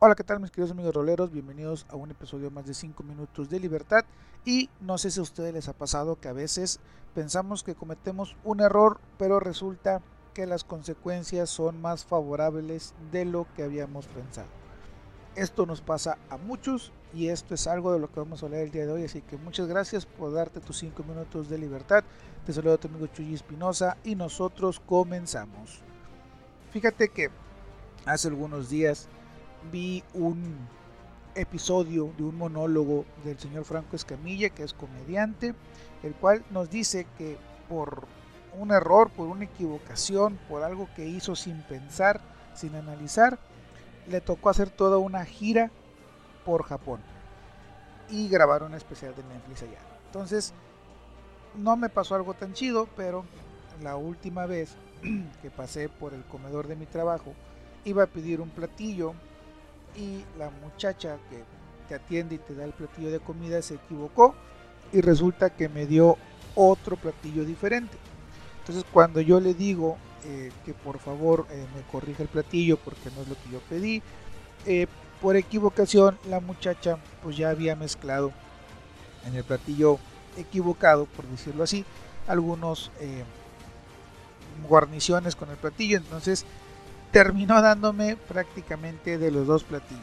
Hola, ¿qué tal mis queridos amigos roleros? Bienvenidos a un episodio más de 5 minutos de libertad. Y no sé si a ustedes les ha pasado que a veces pensamos que cometemos un error, pero resulta que las consecuencias son más favorables de lo que habíamos pensado. Esto nos pasa a muchos y esto es algo de lo que vamos a hablar el día de hoy. Así que muchas gracias por darte tus 5 minutos de libertad. Te saludo a tu amigo Chuy Espinosa y nosotros comenzamos. Fíjate que hace algunos días vi un episodio de un monólogo del señor Franco Escamilla, que es comediante, el cual nos dice que por un error, por una equivocación, por algo que hizo sin pensar, sin analizar, le tocó hacer toda una gira por Japón y grabar un especial de Netflix allá. Entonces, no me pasó algo tan chido, pero la última vez que pasé por el comedor de mi trabajo, iba a pedir un platillo y la muchacha que te atiende y te da el platillo de comida se equivocó y resulta que me dio otro platillo diferente. Entonces cuando yo le digo eh, que por favor eh, me corrija el platillo porque no es lo que yo pedí, eh, por equivocación la muchacha pues ya había mezclado en el platillo equivocado, por decirlo así, algunos guarniciones con el platillo. Entonces terminó dándome prácticamente de los dos platillos.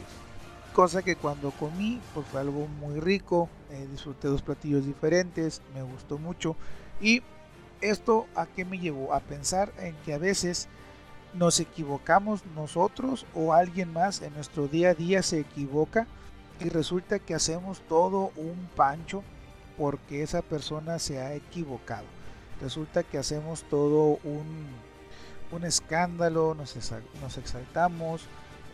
Cosa que cuando comí pues fue algo muy rico, eh, disfruté dos platillos diferentes, me gustó mucho y esto a qué me llevó a pensar en que a veces nos equivocamos nosotros o alguien más en nuestro día a día se equivoca y resulta que hacemos todo un pancho porque esa persona se ha equivocado. Resulta que hacemos todo un un escándalo, nos, exaltamos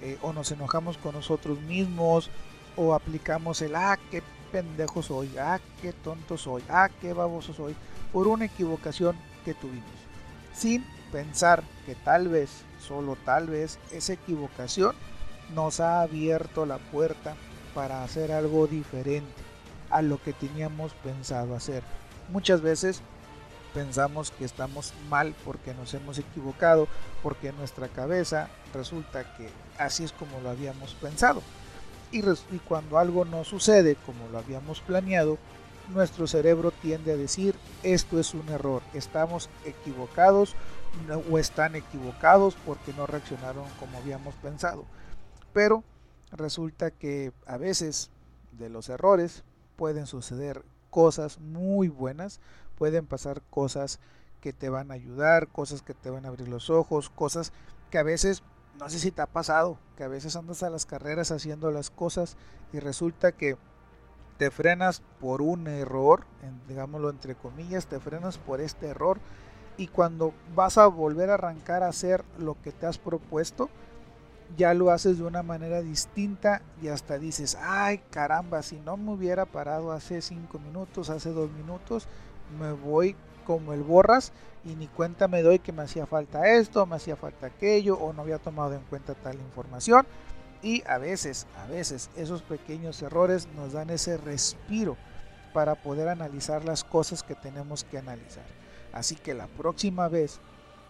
eh, o nos enojamos con nosotros mismos o aplicamos el ah, qué pendejo soy, ah, qué tonto soy, ah, qué baboso soy, por una equivocación que tuvimos. Sin pensar que tal vez, solo tal vez, esa equivocación nos ha abierto la puerta para hacer algo diferente a lo que teníamos pensado hacer. Muchas veces pensamos que estamos mal porque nos hemos equivocado, porque en nuestra cabeza resulta que así es como lo habíamos pensado. Y, cuando algo no sucede como lo habíamos planeado, nuestro cerebro tiende a decir esto es un error, estamos equivocados o están equivocados porque no reaccionaron como habíamos pensado. Pero resulta que a veces de los errores pueden suceder cosas muy buenas, pueden pasar cosas que te van a ayudar, cosas que te van a abrir los ojos, cosas que a veces, no sé si te ha pasado, que a veces andas a las carreras haciendo las cosas y resulta que te frenas por un error, digámoslo entre comillas, te frenas por este error y cuando vas a volver a arrancar a hacer lo que te has propuesto, ya lo haces de una manera distinta y hasta dices, ay caramba, si no me hubiera parado hace cinco minutos, hace dos minutos, me voy como el borras y ni cuenta me doy que me hacía falta esto, me hacía falta aquello o no había tomado en cuenta tal información. Y a veces, a veces esos pequeños errores nos dan ese respiro para poder analizar las cosas que tenemos que analizar. Así que la próxima vez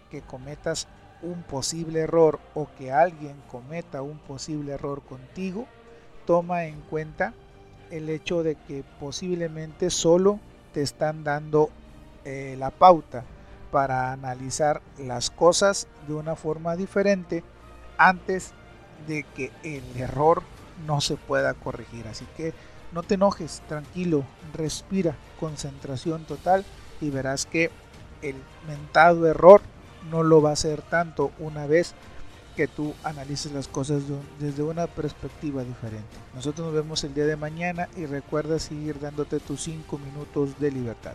que cometas un posible error o que alguien cometa un posible error contigo, toma en cuenta el hecho de que posiblemente solo te están dando eh, la pauta para analizar las cosas de una forma diferente antes de que el error no se pueda corregir. Así que no te enojes, tranquilo, respira, concentración total y verás que el mentado error no lo va a hacer tanto una vez que tú analices las cosas desde una perspectiva diferente. Nosotros nos vemos el día de mañana y recuerda seguir dándote tus 5 minutos de libertad.